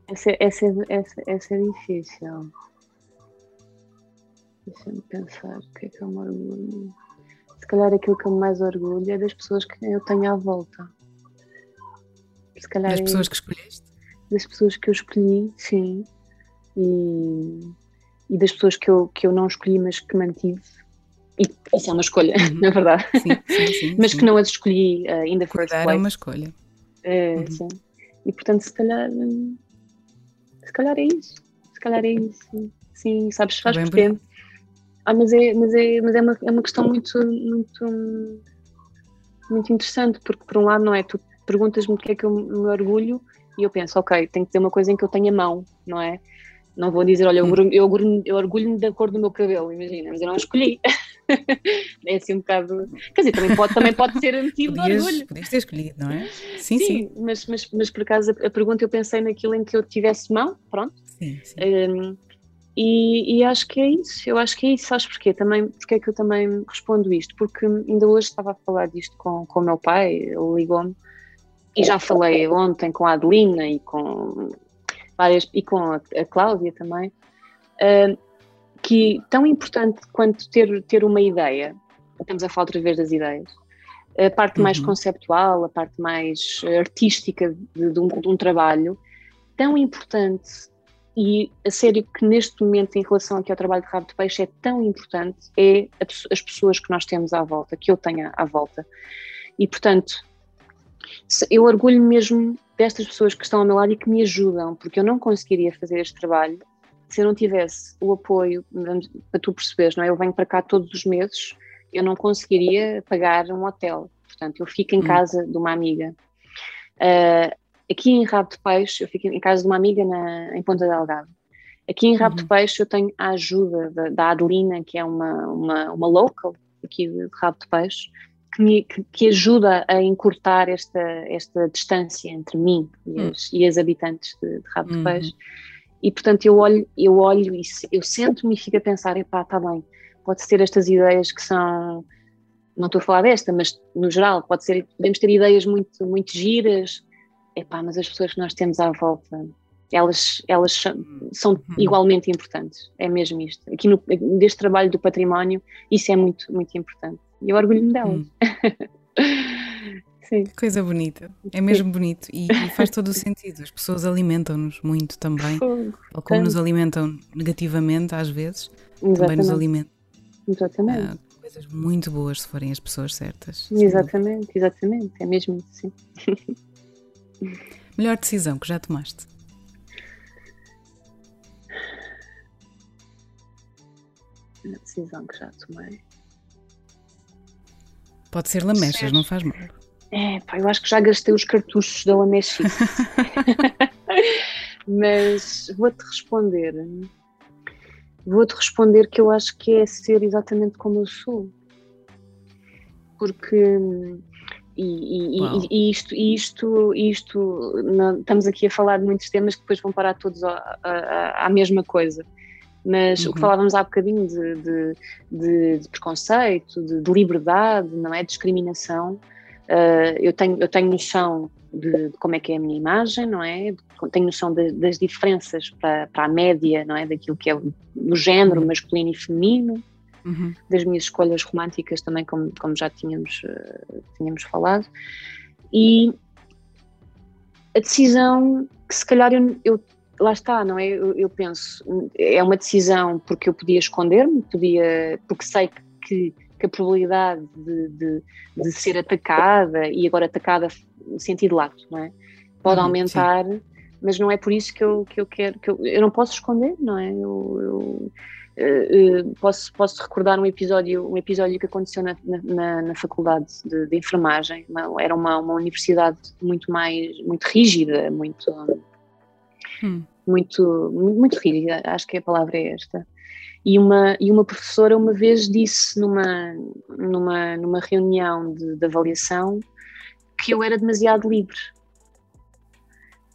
essa, essa, essa, essa é difícil. Deixa-me pensar o que é que eu me orgulho. Se calhar aquilo que eu mais orgulho é das pessoas que eu tenho à volta. Se calhar das é pessoas que escolheste? Das pessoas que eu escolhi, sim. E, e das pessoas que eu, que eu não escolhi, mas que mantive e isso é uma escolha, [LAUGHS] uhum. na verdade. Sim, sim, sim, [LAUGHS] Mas que não as escolhi uh, first place. é uma escolha. Uh, uhum. Sim. E portanto, se calhar, se calhar é isso. Se calhar é isso. Sim, sabes, faz porquê. Ah, mas é, mas é, mas é, uma, é uma questão muito, muito, muito interessante, porque por um lado, não é? Tu perguntas-me o que é que eu me orgulho e eu penso, ok, tem que ter uma coisa em que eu tenha mão, não é? Não vou dizer, olha, eu, hum. eu, eu orgulho-me da cor do meu cabelo, imagina, mas eu não escolhi. [LAUGHS] é assim um bocado. Quer dizer, também pode, também pode ser motivo podias, de orgulho. Podias ter escolhido, não é? Sim, sim. sim. Mas, mas, mas por acaso a, a, pergunta eu pensei naquilo em que eu tivesse mão, pronto. Sim, sim. Um, e, e, acho que é isso, eu acho que é isso, sabes porquê? Também, porque é que eu também respondo isto? Porque ainda hoje estava a falar disto com, com o meu pai, ele ligou-me, e já falei ontem com a Adelina e com várias, e com a, a Cláudia também, uh, que tão importante quanto ter, ter uma ideia, estamos a falar outra vez das ideias, a parte mais uhum. conceptual, a parte mais artística de, de, um, de, um, trabalho, tão importante e a sério que neste momento em relação aqui ao trabalho de rabo de peixe é tão importante é a, as pessoas que nós temos à volta, que eu tenho à volta. E portanto, eu orgulho mesmo destas pessoas que estão ao meu lado e que me ajudam, porque eu não conseguiria fazer este trabalho se eu não tivesse o apoio, para tu perceberes, não é? Eu venho para cá todos os meses, eu não conseguiria pagar um hotel, portanto, eu fico em hum. casa de uma amiga. Uh, aqui em Rabo de Peixe, eu fico em casa de uma amiga na, em Ponta Delgado. Aqui em Rabo uhum. de Peixe eu tenho a ajuda da, da Adelina, que é uma, uma, uma local aqui de Rabo de Peixe, que, me, que, que, ajuda a encurtar esta, esta distância entre mim e hum. as, e as habitantes de, de Rabo uhum. de Peixe. E portanto eu olho, eu olho e eu sento-me e fico a pensar, epá, está bem, pode ser estas ideias que são, não estou a falar desta, mas no geral, pode ser, podemos ter ideias muito, muito giras, epá, mas as pessoas que nós temos à volta Elas, elas são, são Uhum. igualmente importantes, é mesmo isto. Aqui no, deste trabalho do património, isso é muito, muito importante. E eu orgulho-me delas. Hum. [LAUGHS] Sim. Coisa bonita. É mesmo bonito e, e faz todo o sentido. As pessoas alimentam-nos muito também. Fogo. Ou como nos Tanto. alimentam negativamente, às vezes, também nos Exatamente. alimentam Exatamente. ah, coisas muito boas se forem as pessoas certas. Exatamente, exatamente, é mesmo sim. dúvida. Melhor decisão que já tomaste? A decisão que já tomei. Pode ser lamechas, Certo. não faz mal. É, pá, eu acho que já gastei os cartuchos da Lamechice. [LAUGHS] Mas vou-te responder. Vou-te responder que eu acho que é ser exatamente como eu sou. Porque. E, e- e- isto, isto, isto não- estamos aqui a falar de muitos temas que depois vão parar todos à, à- à mesma coisa. Mas o que Uhum. falávamos há bocadinho de, de- de- de preconceito, de, de liberdade, não é? Discriminação. Uh, eu, tenho, eu tenho noção de, como é que é a minha imagem, não é? Tenho noção das diferenças para, para a média, não é? Daquilo que é o, género masculino e feminino, Uhum. das minhas escolhas românticas também, como, como já tínhamos, uh, tínhamos falado. E a decisão que se calhar eu, eu- lá está, não é? Eu, eu penso, é uma decisão porque eu podia esconder-me, podia, porque sei que, que a probabilidade de, de, de ser atacada e agora atacada no sentido lato, não é? Pode Uhum, aumentar, mas não é por isso que eu, que eu quero, que eu, eu não posso esconder, não é? Eu, eu, eh, posso, posso recordar um episódio, um episódio que aconteceu na, na, na faculdade de, de enfermagem, uma- era uma, uma universidade muito mais, muito rígida, muito Hum. muito, muito rígida, acho que a palavra é esta. E uma, e uma professora uma vez disse numa, numa, numa reunião de, de avaliação que eu era demasiado livre.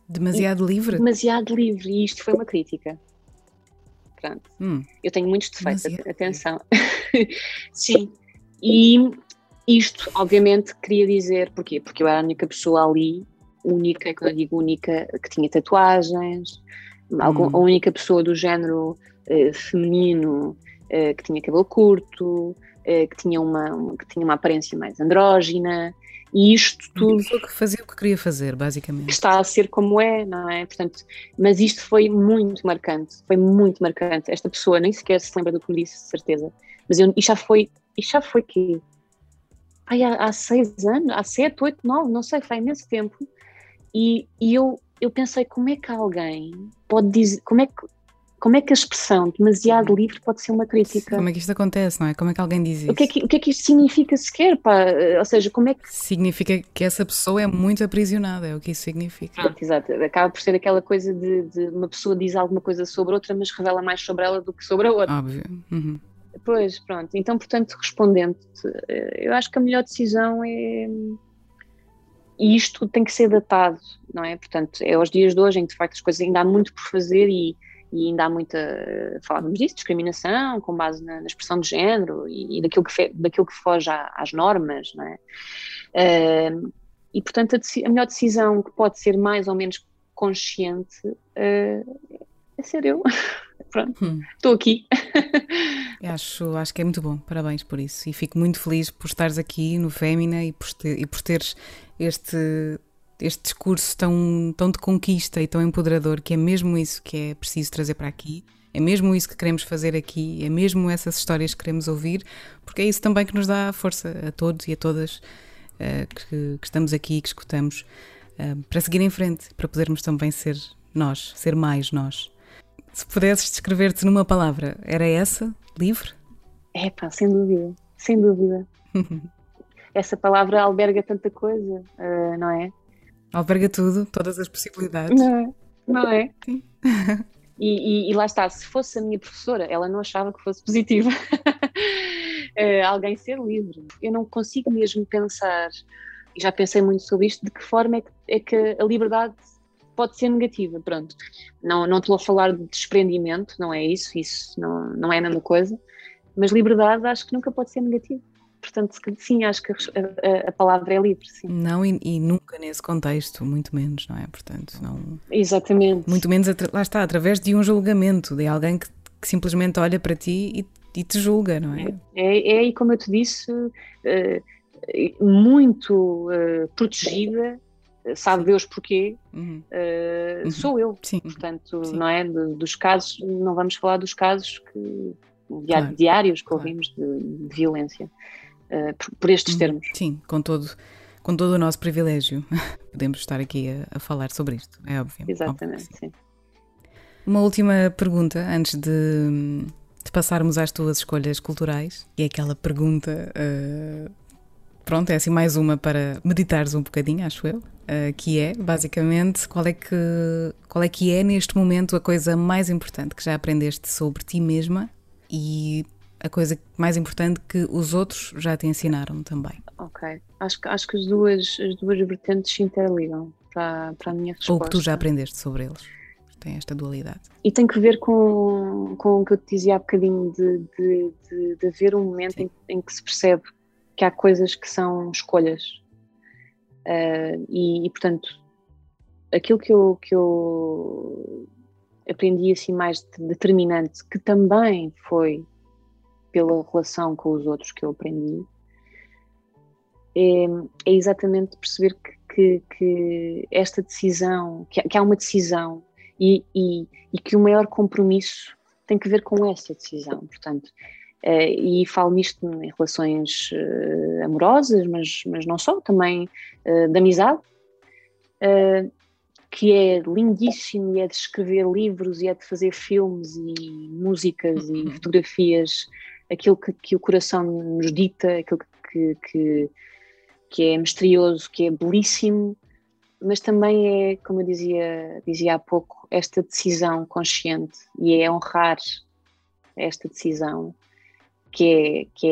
Demasiado livre? Demasiado livre, e isto foi uma crítica. Pronto. Hum. Eu tenho muitos defeitos, Demasiado atenção. [LAUGHS] Sim. E isto, obviamente, queria dizer porquê? Porque eu era a única pessoa ali, única, quando eu digo única, que tinha tatuagens, algum- Hum. a única pessoa do género eh, feminino eh, que tinha cabelo curto, eh, que, tinha uma, uma- que tinha uma aparência mais andrógina, e isto tudo que fazia o que queria fazer, que basicamente. está a ser como é, não é? Portanto, mas isto foi muito marcante, foi muito marcante. Esta pessoa nem sequer se lembra do que me disse, de certeza. Mas eu, isto já foi, isto já foi que Ai, há, há seis anos, há sete, oito, nove, não sei, foi há imenso tempo. E, e eu, eu pensei, como é que alguém pode dizer, como é que, como é que a expressão demasiado livre pode ser uma crítica? Como é que isto acontece, não é? Como é que alguém diz isso? O que, é que, o que é que isto significa sequer? Pá? Ou seja, como é que Significa que essa pessoa é muito aprisionada, é o que isso significa. Pronto, exato. Acaba por ser aquela coisa de, de uma pessoa diz alguma coisa sobre outra, mas revela mais sobre ela do que sobre a outra. Óbvio. Uhum. Pois, pronto. Então, portanto, respondendo eu acho que a melhor decisão é. E isto tem que ser datado, não é? Portanto, é aos dias de hoje em que de facto as coisas ainda há muito por fazer e, e ainda há muita. Falávamos disso, discriminação com base na, na expressão de género e, e daquilo, que fe, daquilo que foge à, às normas, não é? Uh, e portanto, a, a, melhor decisão que pode ser mais ou menos consciente uh, é ser eu. Pronto, Hum. estou aqui. [LAUGHS] Acho, acho que é muito bom, parabéns por isso. E fico muito feliz por estares aqui no Fémina e por, ter, e por teres este, este discurso tão, tão de conquista e tão empoderador, que é mesmo isso que é preciso trazer para aqui. É mesmo isso que queremos fazer aqui, é mesmo essas histórias que queremos ouvir, porque é isso também que nos dá força a todos e a todas uh, que, que, estamos aqui, que escutamos, uh, para seguir em frente, para podermos também ser nós, ser mais nós. Se pudesses descrever-te numa palavra, era essa? Livre? É pá, sem dúvida, sem dúvida. [LAUGHS] Essa palavra alberga tanta coisa, uh, não é? Alberga tudo, todas as possibilidades. Não é? Não é? Sim. [LAUGHS] E, e, e, lá está, se fosse a minha professora, ela não achava que fosse positiva uh, [LAUGHS] alguém ser livre. Eu não consigo mesmo pensar, e já pensei muito sobre isto, de que forma é que, é que a liberdade pode ser negativa, pronto. Não, não estou a falar de desprendimento, não é isso, isso não, não é a mesma coisa, mas liberdade acho que nunca pode ser negativa. portanto, sim, acho que a, a, palavra é livre, sim. Não, e, e, nunca nesse contexto, muito menos, não é? Portanto, não. Exatamente. Muito menos, lá está, através de um julgamento, de alguém que, que simplesmente olha para ti e, e, te julga, não é? É, é, e como eu te disse, uh, muito uh, protegida sabe Deus porquê, uhum. Uh, uhum. sou eu. Sim. Portanto, Sim. não é? De, dos casos, não vamos falar dos casos que, claro. diários que claro. ouvimos de, de violência, uh, por, por, estes uhum. termos. Sim, com todo, com todo o nosso privilégio, [LAUGHS] podemos estar aqui a, a, falar sobre isto, é óbvio. Exatamente, óbvio sim. Uma última pergunta antes de, de, passarmos às tuas escolhas culturais, e é aquela pergunta. Uh, pronto, é assim mais uma para meditares um bocadinho, acho eu. Uh, que é, basicamente, qual é, que, qual é que é neste momento a coisa mais importante que já aprendeste sobre ti mesma e a coisa mais importante que os outros já te ensinaram também? Ok, acho, acho que as duas, as duas vertentes se interligam para, para a minha resposta. Ou que tu já aprendeste sobre eles, tem esta dualidade. E tem que ver com, com o que eu te dizia há bocadinho, de, de, de, de haver um momento em, em que se percebe que há coisas que são escolhas Uh, e, e, portanto, aquilo que eu, que eu aprendi assim mais determinante, que também foi pela relação com os outros que eu aprendi, é, é exatamente perceber que, que, que, esta decisão, que, que há uma decisão e, e, e que o maior compromisso tem que ver com essa decisão. Portanto, e falo nisto em relações uh, amorosas, mas, mas não só, também uh, de amizade, que é lindíssimo e é de escrever livros e é de fazer filmes e músicas e uhum. fotografias, aquilo que, que, o coração nos dita, aquilo que, que, que é misterioso, que é belíssimo, mas também é, como eu dizia, dizia há pouco, esta decisão consciente e é honrar esta decisão que é, que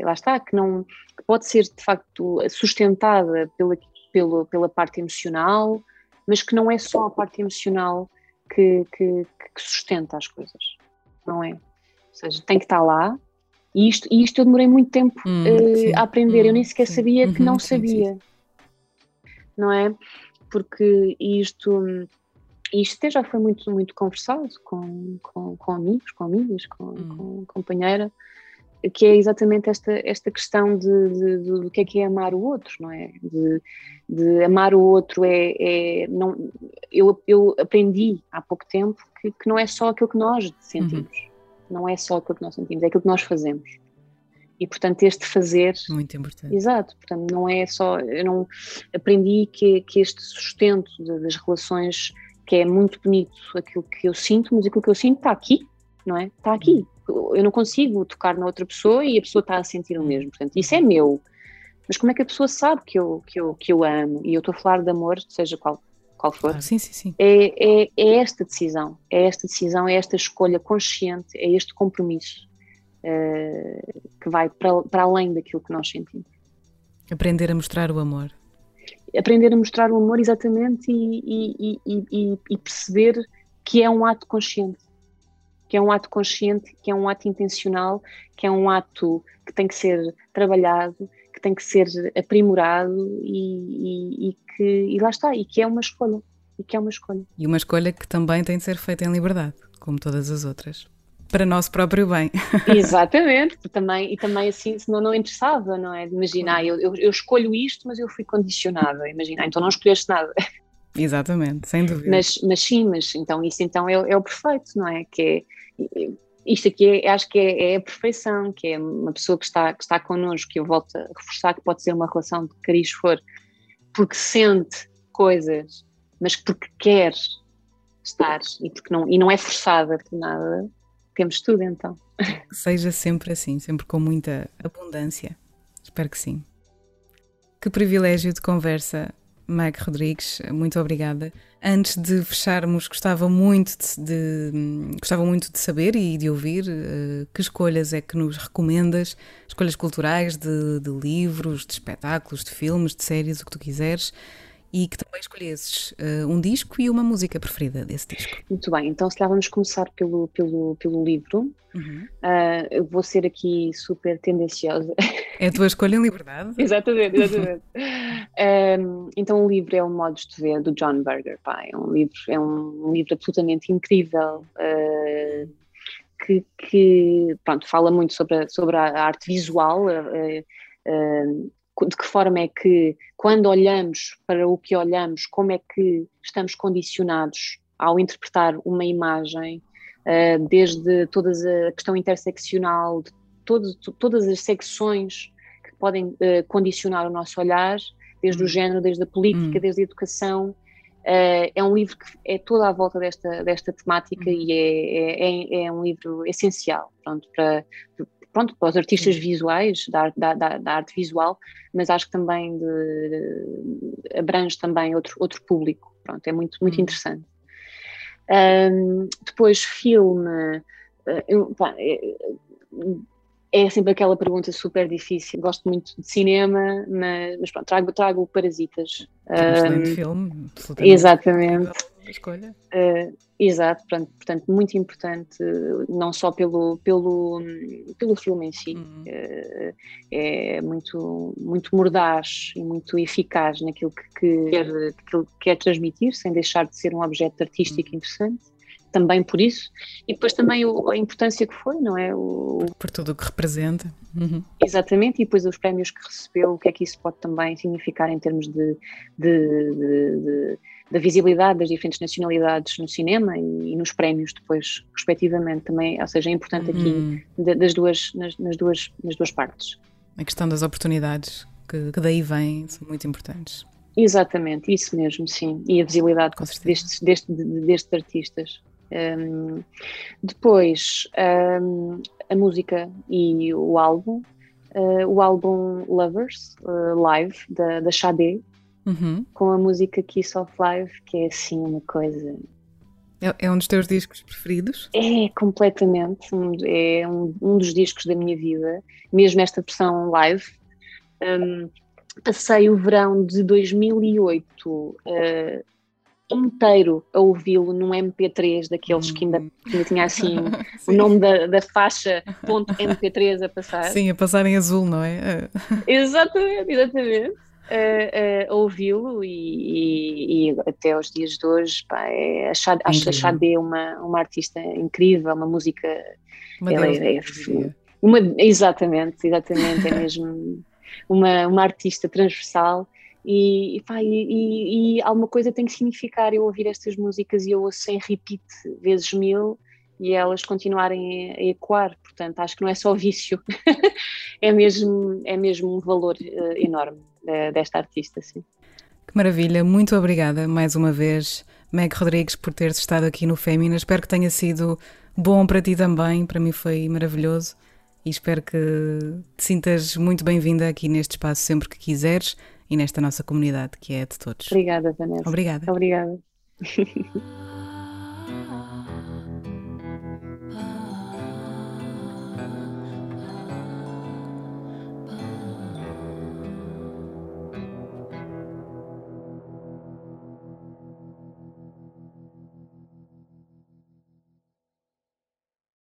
é lá está, que não que pode ser de facto sustentada pela, pela, pela parte emocional, mas que não é só a parte emocional que, que, que sustenta as coisas, não é? Ou seja, tem que estar lá, e isto, e isto eu demorei muito tempo hum, uh, a aprender, hum, eu nem sequer sim. sabia que uhum, não sabia, sim, não é? Porque isto isto até já foi muito, muito conversado com, com, com amigos, com amigas, com, hum. com companheira, que é exatamente esta, esta questão de, de, de, do que é que é amar o outro, não é? De, de amar o outro é, é não, eu, eu aprendi há pouco tempo que, que, não é só aquilo que nós sentimos, uhum. não é só aquilo que nós sentimos, é aquilo que nós fazemos. E portanto este fazer muito importante. Exato, portanto não é só eu não aprendi que, que este sustento das relações que é muito bonito aquilo que eu sinto, mas aquilo que eu sinto está aqui, não é? Está aqui uhum eu não consigo tocar na outra pessoa e a pessoa está a sentir o mesmo. Portanto, isso é meu. Mas como é que a pessoa sabe que eu, que eu, que eu amo? E eu estou a falar de amor, seja qual, qual for. Ah, sim, sim, sim. É, é, é, esta decisão, é esta decisão, é esta escolha consciente, é este compromisso uh, que vai para, para além daquilo que nós sentimos. Aprender a mostrar o amor. Aprender a mostrar o amor, exatamente, e, e, e, e perceber que é um ato consciente que é um ato consciente, que é um ato intencional, que é um ato que tem que ser trabalhado, que tem que ser aprimorado e, e, e que e lá está, e que é uma escolha, e que é uma escolha. E uma escolha que também tem de ser feita em liberdade, como todas as outras. Para nosso próprio bem. [LAUGHS] Exatamente, também, e também assim, senão não interessava, não é? Imaginar, eu, eu, eu escolho isto, mas eu fui condicionada, imagina, então não escolheste nada. Exatamente, sem dúvida. Mas, mas sim, mas então isso então é, é o perfeito, não é? Que é, isto aqui é, acho que é, é, a perfeição, que é uma pessoa que está, que está connosco, que eu volto a reforçar que pode ser uma relação de cariz for, porque sente coisas, mas porque quer estar e, porque não, e não é forçada por nada, temos tudo então. [LAUGHS] Seja sempre assim, sempre com muita abundância. Espero que sim. Que privilégio de conversa Meg Rodrigues, muito obrigada. Antes de fecharmos, gostava muito de, de, gostava muito de saber e de ouvir uh, que escolhas é que nos recomendas, escolhas culturais de, de, livros, de espetáculos, de filmes, de séries, o que tu quiseres, e que também escolhesses uh, um disco e uma música preferida desse disco. Muito bem, então se calhar vamos começar pelo, pelo, pelo livro. Uhum. Uh, eu vou ser aqui super tendenciosa. É a tua escolha em liberdade? [LAUGHS] exatamente, exatamente. um, então o livro é o Modos de Ver, do John Berger. Pá, é, um livro, é um livro absolutamente incrível. Uh, que, que, pronto, fala muito sobre a, sobre a arte visual, uh, uh, de que forma é que, quando olhamos para o que olhamos, como é que estamos condicionados ao interpretar uma imagem, uh, desde toda a questão interseccional, de todas, todas as secções que podem uh, condicionar o nosso olhar, desde o hum. género, desde a política, hum. desde a educação. Uh, é um livro que é toda à volta desta, desta temática hum. e é, é, é, um livro essencial pronto, para, pronto, para os artistas visuais, da, da, da, da, arte visual, mas acho que também de, abrange também outro, outro público. Pronto, é muito, muito hum. interessante. Um, depois, filme. Eh, eu, pá, é, é sempre aquela pergunta super difícil. Gosto muito de cinema, mas, mas pronto, trago, trago Parasitas. Um, filme, exatamente escolha. Uh, exato, portanto, portanto, muito importante, não só pelo, pelo, pelo filme em si, uhum. uh, é muito, muito mordaz e muito eficaz naquilo que, que, quer, que quer transmitir, sem deixar de ser um objeto artístico uhum. interessante também por isso, e depois também o, a importância que foi, não é? O, por tudo o que representa. Uhum. Exatamente, e depois os prémios que recebeu, o que é que isso pode também significar em termos de, de, de, de da visibilidade das diferentes nacionalidades no cinema e, e, nos prémios depois, respectivamente, também, ou seja, é importante aqui uhum. das duas, nas, nas, duas, nas duas partes. A questão das oportunidades que, que daí vêm são muito importantes. Exatamente, isso mesmo, sim. E a visibilidade destes, destes, destes artistas. Um, depois, um, a música e o álbum. Uh, o álbum Lovers, uh, live, da, da Xadé, uhum. com a música Kiss of Life, que é assim uma coisa. É, é um dos teus discos preferidos? É, completamente. É um, um dos discos da minha vida, mesmo esta versão live. Um, passei o verão de 2008 uh, inteiro a ouvi-lo num MP3 daqueles que ainda, ainda tinha assim [LAUGHS] o nome da, da faixa ponto .mp3 a passar. Sim, a passar em azul, não é? exatamente, exatamente. Uh, uh, ouvi-lo e, e, e, até aos dias de hoje pá, é, acho a uma, uma artista incrível, uma música uma ela é, é, uma, exatamente, exatamente, é mesmo [LAUGHS] uma, uma artista transversal e, pá, e, e, alguma coisa tem que significar eu ouvir estas músicas e eu ouço sem repeat vezes mil e elas continuarem a ecoar, portanto acho que não é só vício, [LAUGHS] é, mesmo, é mesmo um valor uh, enorme desta artista, sim. Que maravilha, muito obrigada mais uma vez, Meg Rodrigues, por teres estado aqui no Fémina, espero que tenha sido bom para ti também, para mim foi maravilhoso e espero que te sintas muito bem-vinda aqui neste espaço sempre que quiseres e nesta nossa comunidade que é de todos. Obrigada, Vanessa. Obrigada. Obrigada. [LAUGHS]